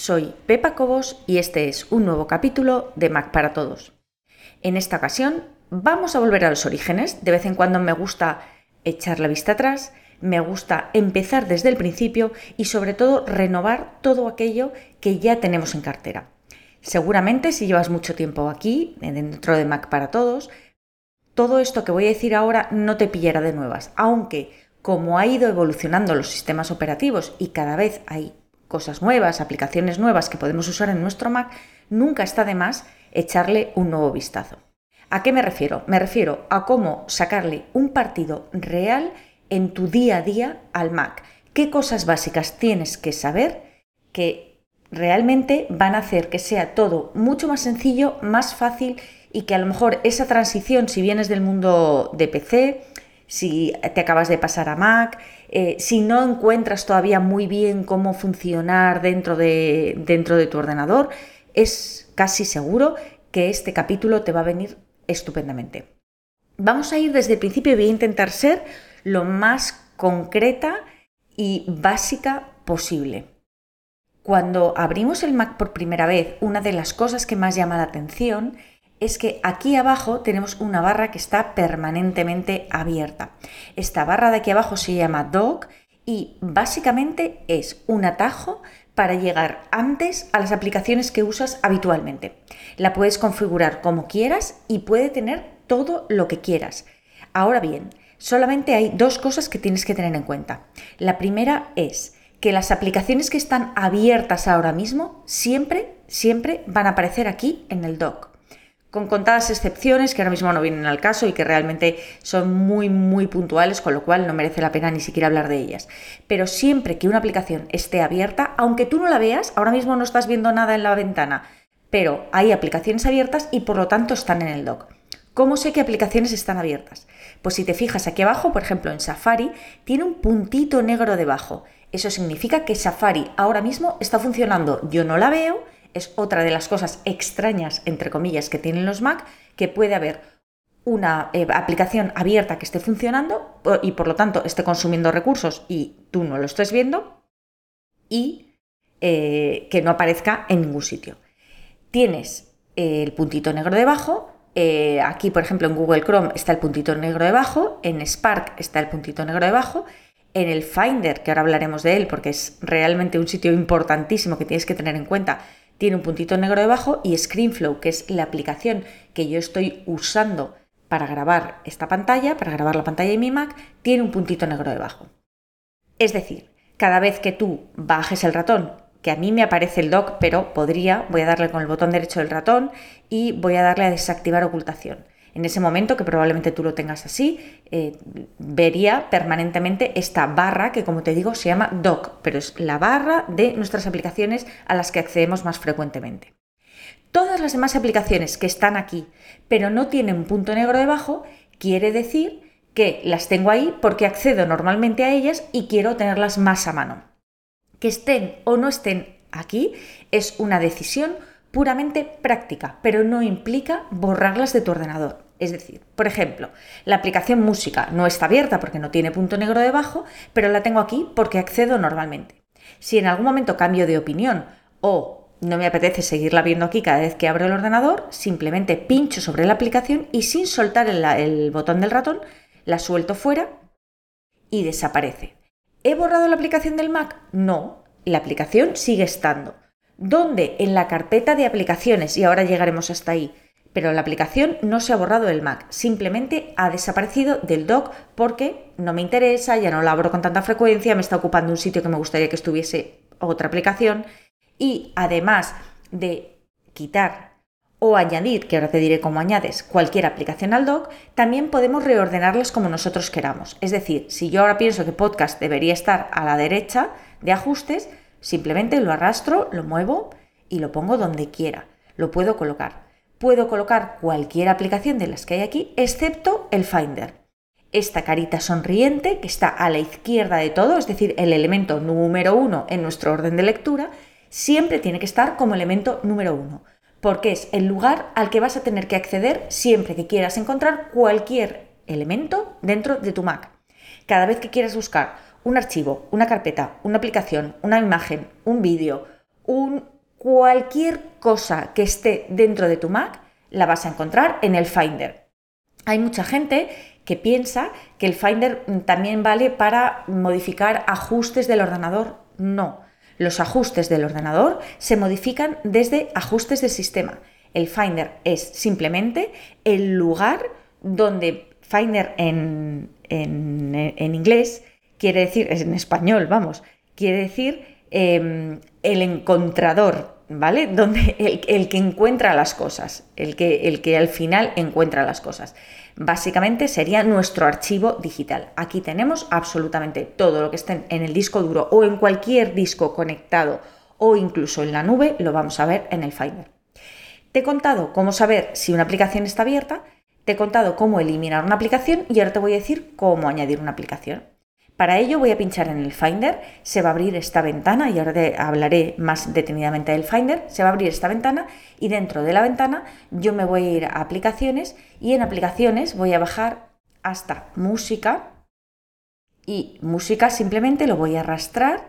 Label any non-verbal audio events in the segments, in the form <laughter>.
soy Pepa Cobos y este es un nuevo capítulo de Mac para Todos. En esta ocasión vamos a volver a los orígenes, de vez en cuando me gusta echar la vista atrás, me gusta empezar desde el principio y sobre todo renovar todo aquello que ya tenemos en cartera. Seguramente si llevas mucho tiempo aquí, dentro de Mac para Todos, todo esto que voy a decir ahora no te pillará de nuevas, aunque como ha ido evolucionando los sistemas operativos y cada vez hay cosas nuevas, aplicaciones nuevas que podemos usar en nuestro Mac, nunca está de más echarle un nuevo vistazo. ¿A qué me refiero? Me refiero a cómo sacarle un partido real en tu día a día al Mac. ¿Qué cosas básicas tienes que saber que realmente van a hacer que sea todo mucho más sencillo, más fácil y que a lo mejor esa transición, si vienes del mundo de PC, si te acabas de pasar a Mac, eh, si no encuentras todavía muy bien cómo funcionar dentro de, dentro de tu ordenador, es casi seguro que este capítulo te va a venir estupendamente. Vamos a ir desde el principio y voy a intentar ser lo más concreta y básica posible. Cuando abrimos el Mac por primera vez, una de las cosas que más llama la atención es que aquí abajo tenemos una barra que está permanentemente abierta. Esta barra de aquí abajo se llama Dock y básicamente es un atajo para llegar antes a las aplicaciones que usas habitualmente. La puedes configurar como quieras y puede tener todo lo que quieras. Ahora bien, solamente hay dos cosas que tienes que tener en cuenta. La primera es que las aplicaciones que están abiertas ahora mismo siempre, siempre van a aparecer aquí en el dock con contadas excepciones que ahora mismo no vienen al caso y que realmente son muy, muy puntuales, con lo cual no merece la pena ni siquiera hablar de ellas. Pero siempre que una aplicación esté abierta, aunque tú no la veas, ahora mismo no estás viendo nada en la ventana, pero hay aplicaciones abiertas y por lo tanto están en el dock. ¿Cómo sé qué aplicaciones están abiertas? Pues si te fijas aquí abajo, por ejemplo en Safari, tiene un puntito negro debajo. Eso significa que Safari ahora mismo está funcionando. Yo no la veo, es otra de las cosas extrañas, entre comillas, que tienen los Mac, que puede haber una eh, aplicación abierta que esté funcionando y por lo tanto esté consumiendo recursos y tú no lo estés viendo y eh, que no aparezca en ningún sitio. Tienes el puntito negro debajo, eh, aquí por ejemplo en Google Chrome está el puntito negro debajo, en Spark está el puntito negro debajo, en el Finder, que ahora hablaremos de él porque es realmente un sitio importantísimo que tienes que tener en cuenta, tiene un puntito negro debajo y ScreenFlow, que es la aplicación que yo estoy usando para grabar esta pantalla, para grabar la pantalla de mi Mac, tiene un puntito negro debajo. Es decir, cada vez que tú bajes el ratón, que a mí me aparece el dock, pero podría, voy a darle con el botón derecho del ratón y voy a darle a desactivar ocultación en ese momento, que probablemente tú lo tengas así, eh, vería permanentemente esta barra que, como te digo, se llama doc, pero es la barra de nuestras aplicaciones a las que accedemos más frecuentemente. Todas las demás aplicaciones que están aquí, pero no tienen un punto negro debajo, quiere decir que las tengo ahí porque accedo normalmente a ellas y quiero tenerlas más a mano. Que estén o no estén aquí es una decisión puramente práctica, pero no implica borrarlas de tu ordenador. Es decir, por ejemplo, la aplicación música no está abierta porque no tiene punto negro debajo, pero la tengo aquí porque accedo normalmente. Si en algún momento cambio de opinión o no me apetece seguirla viendo aquí cada vez que abro el ordenador, simplemente pincho sobre la aplicación y sin soltar el, el botón del ratón, la suelto fuera y desaparece. ¿He borrado la aplicación del Mac? No, la aplicación sigue estando. ¿Dónde? En la carpeta de aplicaciones, y ahora llegaremos hasta ahí. Pero la aplicación no se ha borrado del Mac, simplemente ha desaparecido del dock porque no me interesa, ya no la abro con tanta frecuencia, me está ocupando un sitio que me gustaría que estuviese otra aplicación. Y además de quitar o añadir, que ahora te diré cómo añades, cualquier aplicación al dock, también podemos reordenarlas como nosotros queramos. Es decir, si yo ahora pienso que podcast debería estar a la derecha de ajustes, Simplemente lo arrastro, lo muevo y lo pongo donde quiera. Lo puedo colocar. Puedo colocar cualquier aplicación de las que hay aquí, excepto el Finder. Esta carita sonriente que está a la izquierda de todo, es decir, el elemento número uno en nuestro orden de lectura, siempre tiene que estar como elemento número uno, porque es el lugar al que vas a tener que acceder siempre que quieras encontrar cualquier elemento dentro de tu Mac. Cada vez que quieras buscar un archivo, una carpeta, una aplicación, una imagen, un vídeo, un, cualquier cosa que esté dentro de tu Mac la vas a encontrar en el Finder. Hay mucha gente que piensa que el Finder también vale para modificar ajustes del ordenador. No, los ajustes del ordenador se modifican desde ajustes del sistema. El Finder es simplemente el lugar donde Finder en, inglés quiere decir, en español, vamos, quiere decir em, el encontrador, ¿vale? <laughs> Donde el, que encuentra las cosas, el que, el que al final encuentra las cosas. Básicamente sería nuestro archivo digital. Aquí tenemos absolutamente todo lo que esté en el disco duro o en cualquier disco conectado o incluso en la nube, lo vamos a ver en el Finder. Te he contado cómo saber si una aplicación está abierta, te he contado cómo eliminar una aplicación y ahora te voy a decir cómo añadir una aplicación. Para ello voy a pinchar en el Finder, se va a abrir esta ventana y ahora hablaré más detenidamente del Finder, se va a abrir esta ventana y dentro de la ventana yo me voy a ir a aplicaciones y en aplicaciones voy a bajar hasta música y música simplemente lo voy a arrastrar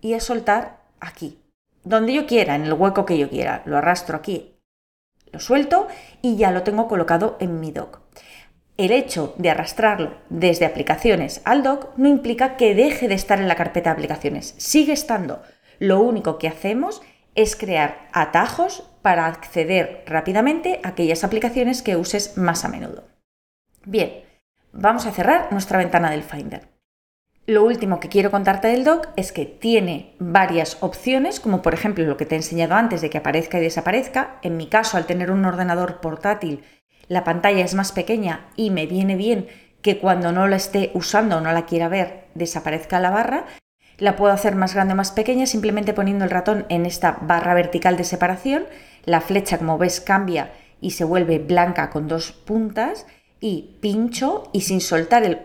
y a soltar aquí, donde yo quiera, en el hueco que yo quiera, lo arrastro aquí, lo suelto y ya lo tengo colocado en mi dock el hecho de arrastrarlo desde aplicaciones al dock no implica que deje de estar en la carpeta de aplicaciones, sigue estando. Lo único que hacemos es crear atajos para acceder rápidamente a aquellas aplicaciones que uses más a menudo. Bien, vamos a cerrar nuestra ventana del Finder. Lo último que quiero contarte del dock es que tiene varias opciones, como por ejemplo lo que te he enseñado antes de que aparezca y desaparezca. En mi caso, al tener un ordenador portátil, la pantalla es más pequeña y me viene bien que cuando no la esté usando o no la quiera ver desaparezca la barra, la puedo hacer más grande o más pequeña simplemente poniendo el ratón en esta barra vertical de separación. La flecha, como ves, cambia y se vuelve blanca con dos puntas y pincho y sin soltar el...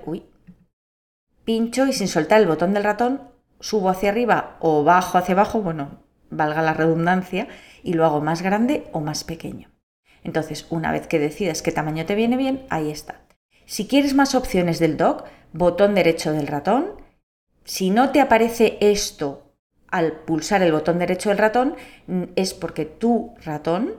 Pincho y sin soltar el botón del ratón subo hacia arriba o bajo hacia abajo, bueno, valga la redundancia, y lo hago más grande o más pequeño. Entonces, una vez que decidas qué tamaño te viene bien, ahí está. Si quieres más opciones del dock, botón derecho del ratón. Si no te aparece esto al pulsar el botón derecho del ratón, es porque tu ratón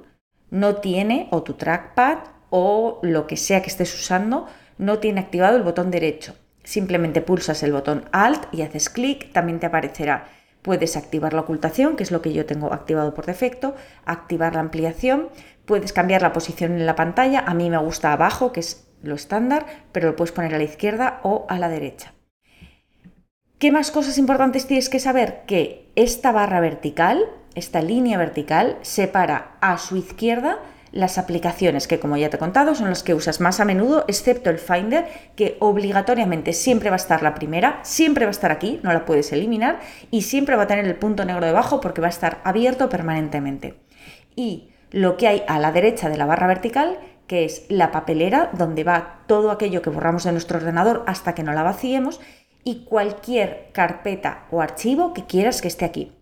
no tiene, o tu trackpad, o lo que sea que estés usando, no tiene activado el botón derecho. Simplemente pulsas el botón Alt y haces clic, también te aparecerá. Puedes activar la ocultación, que es lo que yo tengo activado por defecto, activar la ampliación, Puedes cambiar la posición en la pantalla, a mí me gusta abajo, que es lo estándar, pero lo puedes poner a la izquierda o a la derecha. ¿Qué más cosas importantes tienes que saber? Que esta barra vertical, esta línea vertical, separa a su izquierda las aplicaciones que, como ya te he contado, son las que usas más a menudo, excepto el Finder, que obligatoriamente siempre va a estar la primera, siempre va a estar aquí, no la puedes eliminar, y siempre va a tener el punto negro debajo porque va a estar abierto permanentemente. Y lo que hay a la derecha de la barra vertical, que es la papelera, donde va todo aquello que borramos de nuestro ordenador hasta que no la vaciemos, y cualquier carpeta o archivo que quieras que esté aquí.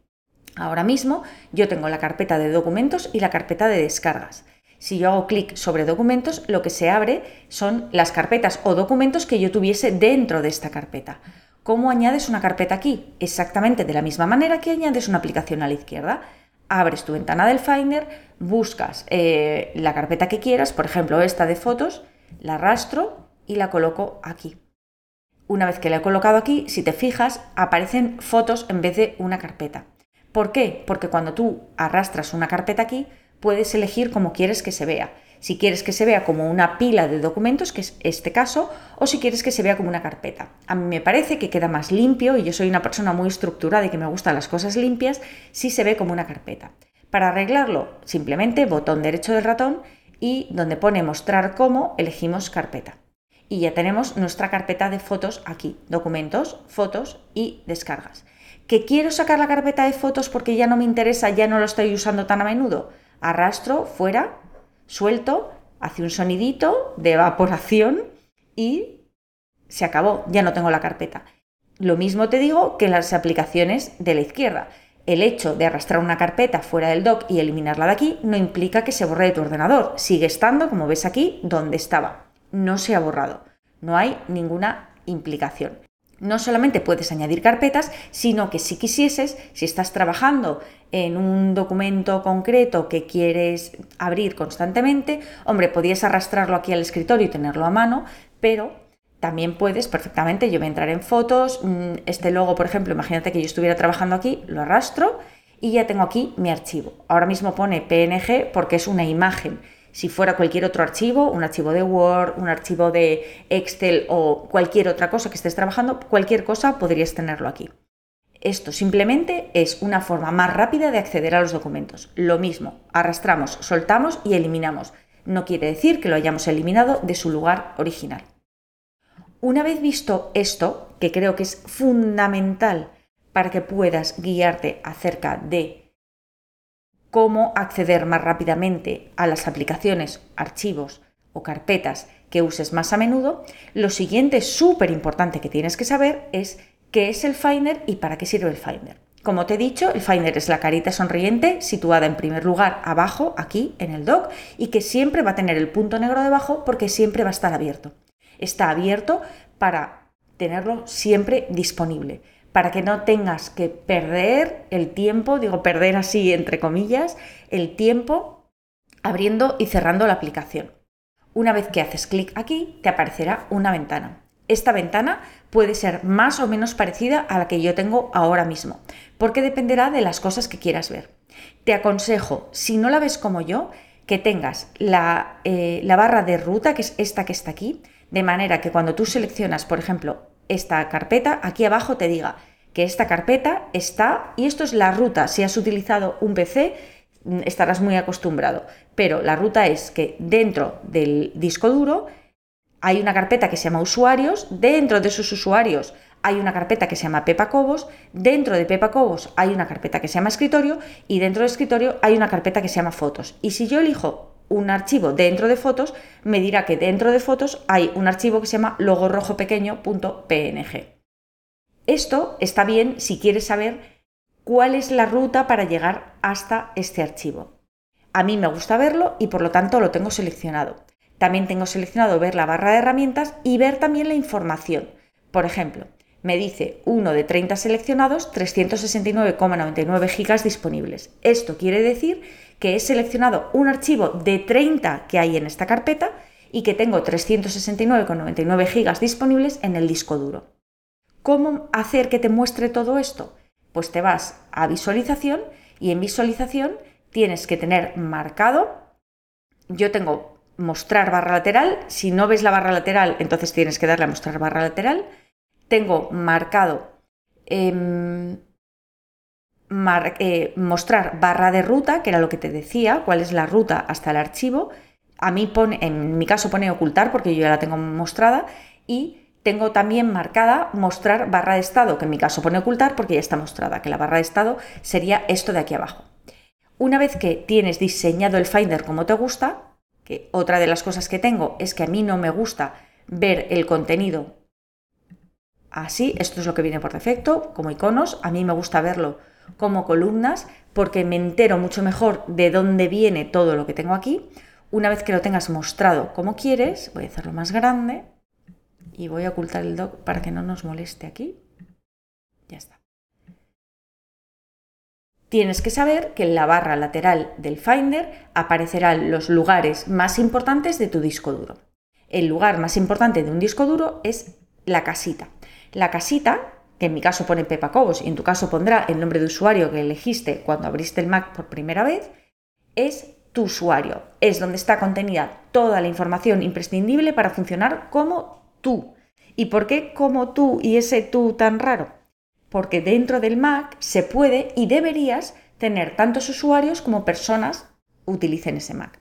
Ahora mismo yo tengo la carpeta de documentos y la carpeta de descargas. Si yo hago clic sobre documentos, lo que se abre son las carpetas o documentos que yo tuviese dentro de esta carpeta. ¿Cómo añades una carpeta aquí? Exactamente de la misma manera que añades una aplicación a la izquierda abres tu ventana del Finder, buscas eh, la carpeta que quieras, por ejemplo esta de fotos, la arrastro y la coloco aquí. Una vez que la he colocado aquí, si te fijas, aparecen fotos en vez de una carpeta. ¿Por qué? Porque cuando tú arrastras una carpeta aquí, puedes elegir cómo quieres que se vea si quieres que se vea como una pila de documentos, que es este caso, o si quieres que se vea como una carpeta. A mí me parece que queda más limpio, y yo soy una persona muy estructurada y que me gustan las cosas limpias, si se ve como una carpeta. Para arreglarlo, simplemente botón derecho del ratón y donde pone mostrar cómo, elegimos carpeta. Y ya tenemos nuestra carpeta de fotos aquí, documentos, fotos y descargas. ¿Que quiero sacar la carpeta de fotos porque ya no me interesa, ya no lo estoy usando tan a menudo? Arrastro fuera suelto, hace un sonidito de evaporación y se acabó, ya no tengo la carpeta. Lo mismo te digo que las aplicaciones de la izquierda. El hecho de arrastrar una carpeta fuera del dock y eliminarla de aquí no implica que se borre de tu ordenador. Sigue estando, como ves aquí, donde estaba. No se ha borrado. No hay ninguna implicación. No solamente puedes añadir carpetas, sino que si quisieses, si estás trabajando en un documento concreto que quieres abrir constantemente, hombre, podías arrastrarlo aquí al escritorio y tenerlo a mano, pero también puedes perfectamente, yo voy a entrar en fotos, mm, este logo, por ejemplo, imagínate que yo estuviera trabajando aquí, lo arrastro y ya tengo aquí mi archivo. Ahora mismo pone PNG porque es una imagen si fuera cualquier otro archivo, un archivo de Word, un archivo de Excel o cualquier otra cosa que estés trabajando, cualquier cosa podrías tenerlo aquí. Esto simplemente es una forma más rápida de acceder a los documentos. Lo mismo, arrastramos, soltamos y eliminamos. No quiere decir que lo hayamos eliminado de su lugar original. Una vez visto esto, que creo que es fundamental para que puedas guiarte acerca de cómo acceder más rápidamente a las aplicaciones, archivos o carpetas que uses más a menudo, lo siguiente súper importante que tienes que saber es qué es el Finder y para qué sirve el Finder. Como te he dicho, el Finder es la carita sonriente situada en primer lugar abajo, aquí en el dock, y que siempre va a tener el punto negro debajo porque siempre va a estar abierto. Está abierto para tenerlo siempre disponible para que no tengas que perder el tiempo, digo perder así entre comillas, el tiempo abriendo y cerrando la aplicación. Una vez que haces clic aquí, te aparecerá una ventana. Esta ventana puede ser más o menos parecida a la que yo tengo ahora mismo, porque dependerá de las cosas que quieras ver. Te aconsejo, si no la ves como yo, que tengas la, eh, barra de ruta, que es esta que está aquí, de manera que cuando tú seleccionas, por ejemplo, esta carpeta, aquí abajo te diga que esta carpeta está, y esto es la ruta, si has utilizado un PC mm, estarás muy acostumbrado, pero la ruta es que dentro del disco duro hay una carpeta que se llama usuarios, dentro de esos usuarios hay una carpeta que se llama Pepa Cobos, dentro de Pepa Cobos hay una carpeta que se llama escritorio y dentro de escritorio hay una carpeta que se llama fotos. Y si yo elijo un archivo dentro de fotos, me dirá que dentro de fotos hay un archivo que se llama logo rojo pequeño.png. Esto está bien si quieres saber cuál es la ruta para llegar hasta este archivo. A mí me gusta verlo y por lo tanto lo tengo seleccionado. También tengo seleccionado ver la barra de herramientas y ver también la información. Por ejemplo, me dice uno de 30 seleccionados, 369,99 gigas disponibles. Esto quiere decir que he seleccionado un archivo de 30 que hay en esta carpeta y que tengo 369,99 gigas disponibles en el disco duro. ¿Cómo hacer que te muestre todo esto? Pues te vas a visualización y en visualización tienes que tener marcado, yo tengo mostrar barra lateral, si no ves la barra lateral, entonces tienes que darle a mostrar barra lateral, tengo marcado eh, mostrar barra de ruta, que era lo que te decía, cuál es la ruta hasta el archivo. A mí pone, en mi caso pone ocultar porque yo ya la tengo mostrada y tengo también marcada mostrar barra de estado, que en mi caso pone ocultar porque ya está mostrada, que la barra de estado sería esto de aquí abajo. Una vez que tienes diseñado el Finder como te gusta, que otra de las cosas que tengo es que a mí no me gusta ver el contenido así, esto es lo que viene por defecto, como iconos, a mí me gusta verlo como columnas porque me entero mucho mejor de dónde viene todo lo que tengo aquí. Una vez que lo tengas mostrado como quieres, voy a hacerlo más grande y voy a ocultar el doc para que no nos moleste aquí. Ya está. Tienes que saber que en la barra lateral del Finder aparecerán los lugares más importantes de tu disco duro. El lugar más importante de un disco duro es la casita. La casita en mi caso pone Pepa Cobos y en tu caso pondrá el nombre de usuario que elegiste cuando abriste el Mac por primera vez, es tu usuario. Es donde está contenida toda la información imprescindible para funcionar como tú. ¿Y por qué como tú y ese tú tan raro? Porque dentro del Mac se puede y deberías tener tantos usuarios como personas utilicen ese Mac.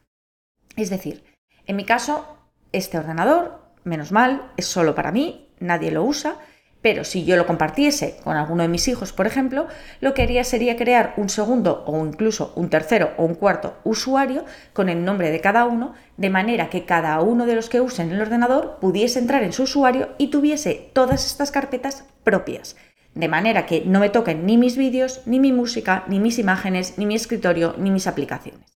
Es decir, en mi caso, este ordenador, menos mal, es solo para mí, nadie lo usa, pero si yo lo compartiese con alguno de mis hijos, por ejemplo, lo que haría sería crear un segundo o incluso un tercero o un cuarto usuario con el nombre de cada uno, de manera que cada uno de los que usen el ordenador pudiese entrar en su usuario y tuviese todas estas carpetas propias. De manera que no me toquen ni mis vídeos, ni mi música, ni mis imágenes, ni mi escritorio, ni mis aplicaciones.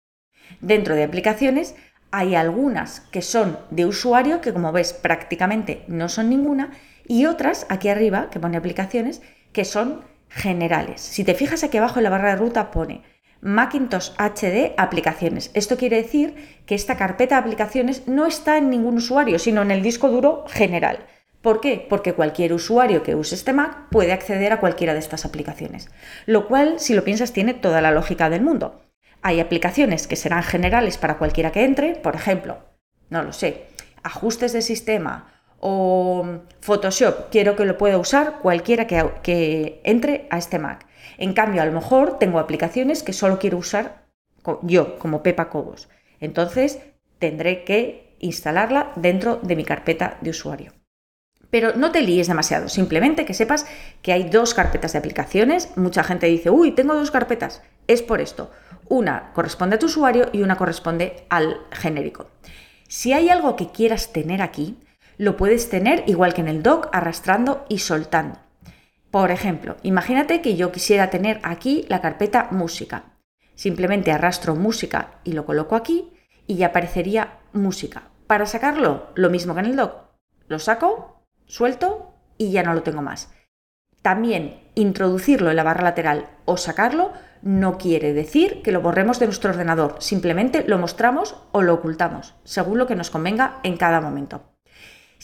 Dentro de aplicaciones hay algunas que son de usuario, que como ves prácticamente no son ninguna, Y otras, aquí arriba, que pone aplicaciones, que son generales. Si te fijas aquí abajo en la barra de ruta pone Macintosh HD aplicaciones. Esto quiere decir que esta carpeta de aplicaciones no está en ningún usuario, sino en el disco duro general. ¿Por qué? Porque cualquier usuario que use este Mac puede acceder a cualquiera de estas aplicaciones. Lo cual, si lo piensas, tiene toda la lógica del mundo. Hay aplicaciones que serán generales para cualquiera que entre, por ejemplo, no lo sé, ajustes de sistema o Photoshop, quiero que lo pueda usar cualquiera que, entre a este Mac. En cambio, a lo mejor tengo aplicaciones que solo quiero usar yo, como Pepa Cobos. Entonces, tendré que instalarla dentro de mi carpeta de usuario. Pero no te líes demasiado, simplemente que sepas que hay dos carpetas de aplicaciones. Mucha gente dice, uy, tengo dos carpetas. Es por esto. Una corresponde a tu usuario y una corresponde al genérico. Si hay algo que quieras tener aquí, lo puedes tener igual que en el dock, arrastrando y soltando. Por ejemplo, imagínate que yo quisiera tener aquí la carpeta música. Simplemente arrastro música y lo coloco aquí y ya aparecería música. Para sacarlo, lo mismo que en el dock. Lo saco, suelto y ya no lo tengo más. También introducirlo en la barra lateral o sacarlo no quiere decir que lo borremos de nuestro ordenador, simplemente lo mostramos o lo ocultamos, según lo que nos convenga en cada momento.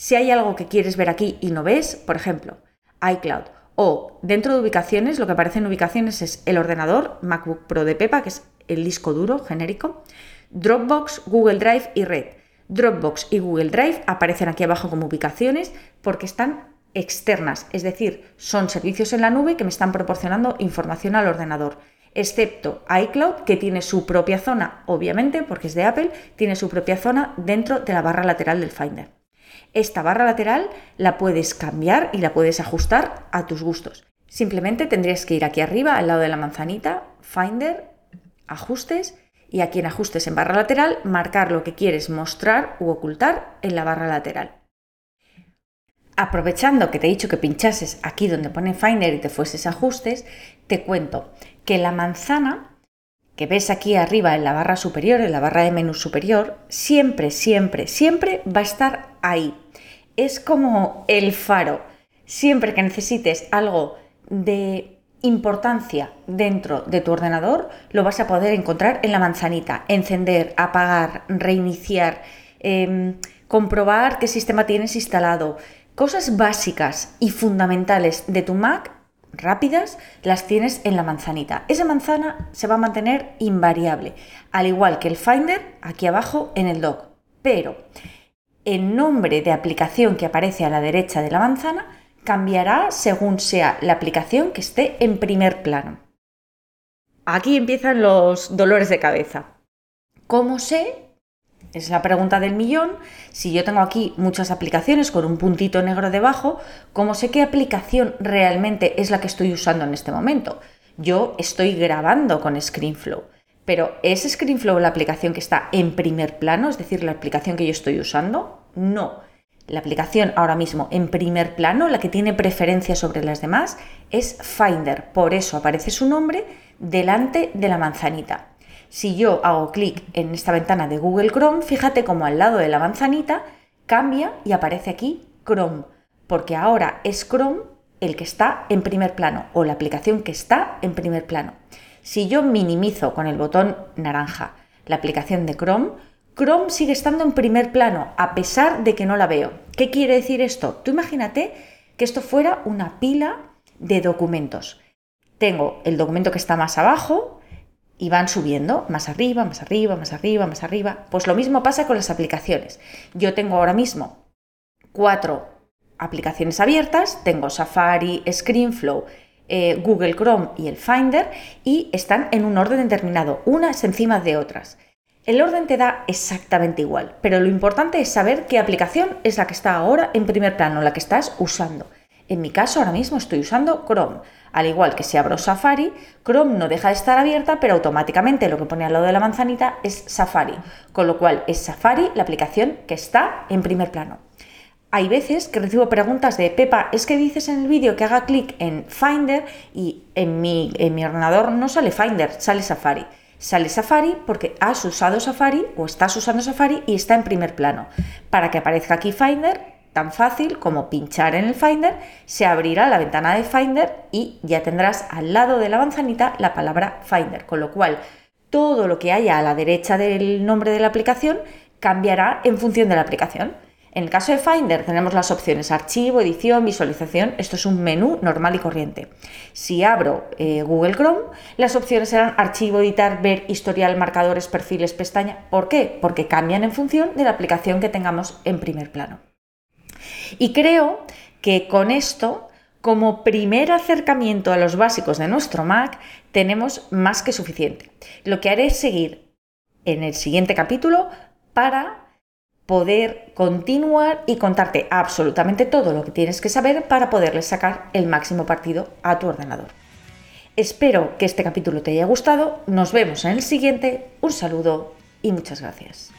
Si hay algo que quieres ver aquí y no ves, por ejemplo, iCloud o dentro de ubicaciones, lo que aparece en ubicaciones es el ordenador MacBook Pro de Pepa, que es el disco duro genérico, Dropbox, Google Drive y Red. Dropbox y Google Drive aparecen aquí abajo como ubicaciones porque están externas, es decir, son servicios en la nube que me están proporcionando información al ordenador, excepto iCloud, que tiene su propia zona, obviamente, porque es de Apple, tiene su propia zona dentro de la barra lateral del Finder. Esta barra lateral la puedes cambiar y la puedes ajustar a tus gustos. Simplemente tendrías que ir aquí arriba, al lado de la manzanita, Finder, Ajustes, y aquí en Ajustes en barra lateral, marcar lo que quieres mostrar u ocultar en la barra lateral. Aprovechando que te he dicho que pinchases aquí donde pone Finder y te fueses Ajustes, te cuento que la manzana que ves aquí arriba en la barra superior, en la barra de menú superior, siempre, siempre, siempre va a estar ahí. Es como el faro. Siempre que necesites algo de importancia dentro de tu ordenador, lo vas a poder encontrar en la manzanita. Encender, apagar, reiniciar, em, comprobar qué sistema tienes instalado. Cosas básicas y fundamentales de tu Mac rápidas las tienes en la manzanita. Esa manzana se va a mantener invariable, al igual que el Finder aquí abajo en el dock. Pero el nombre de aplicación que aparece a la derecha de la manzana cambiará según sea la aplicación que esté en primer plano. Aquí empiezan los dolores de cabeza. ¿Cómo sé es la pregunta del millón. Si yo tengo aquí muchas aplicaciones con un puntito negro debajo, ¿cómo sé qué aplicación realmente es la que estoy usando en este momento? Yo estoy grabando con ScreenFlow, pero ¿es ScreenFlow la aplicación que está en primer plano, es decir, la aplicación que yo estoy usando? No. La aplicación ahora mismo en primer plano, la que tiene preferencia sobre las demás, es Finder. Por eso aparece su nombre delante de la manzanita. Si yo hago clic en esta ventana de Google Chrome, fíjate como al lado de la manzanita cambia y aparece aquí Chrome, porque ahora es Chrome el que está en primer plano o la aplicación que está en primer plano. Si yo minimizo con el botón naranja la aplicación de Chrome, Chrome sigue estando en primer plano a pesar de que no la veo. ¿Qué quiere decir esto? Tú imagínate que esto fuera una pila de documentos. Tengo el documento que está más abajo, y van subiendo más arriba, más arriba, más arriba, más arriba. Pues lo mismo pasa con las aplicaciones. Yo tengo ahora mismo cuatro aplicaciones abiertas, tengo Safari, ScreenFlow, eh, Google Chrome y el Finder y están en un orden determinado, unas encima de otras. El orden te da exactamente igual, pero lo importante es saber qué aplicación es la que está ahora en primer plano, la que estás usando. En mi caso ahora mismo estoy usando Chrome. Al igual que si abro Safari, Chrome no deja de estar abierta, pero automáticamente lo que pone al lado de la manzanita es Safari, con lo cual es Safari la aplicación que está en primer plano. Hay veces que recibo preguntas de Pepa, es que dices en el vídeo que haga clic en Finder y en mi, en mi ordenador no sale Finder, sale Safari. Sale Safari porque has usado Safari o estás usando Safari y está en primer plano. Para que aparezca aquí Finder, tan fácil como pinchar en el Finder, se abrirá la ventana de Finder y ya tendrás al lado de la manzanita la palabra Finder, con lo cual todo lo que haya a la derecha del nombre de la aplicación cambiará en función de la aplicación. En el caso de Finder tenemos las opciones archivo, edición, visualización. Esto es un menú normal y corriente. Si abro eh, Google Chrome, las opciones serán archivo, editar, ver, historial, marcadores, perfiles, pestaña. ¿Por qué? Porque cambian en función de la aplicación que tengamos en primer plano. Y creo que con esto, como primer acercamiento a los básicos de nuestro Mac, tenemos más que suficiente. Lo que haré es seguir en el siguiente capítulo para poder continuar y contarte absolutamente todo lo que tienes que saber para poderle sacar el máximo partido a tu ordenador. Espero que este capítulo te haya gustado, nos vemos en el siguiente, un saludo y muchas gracias.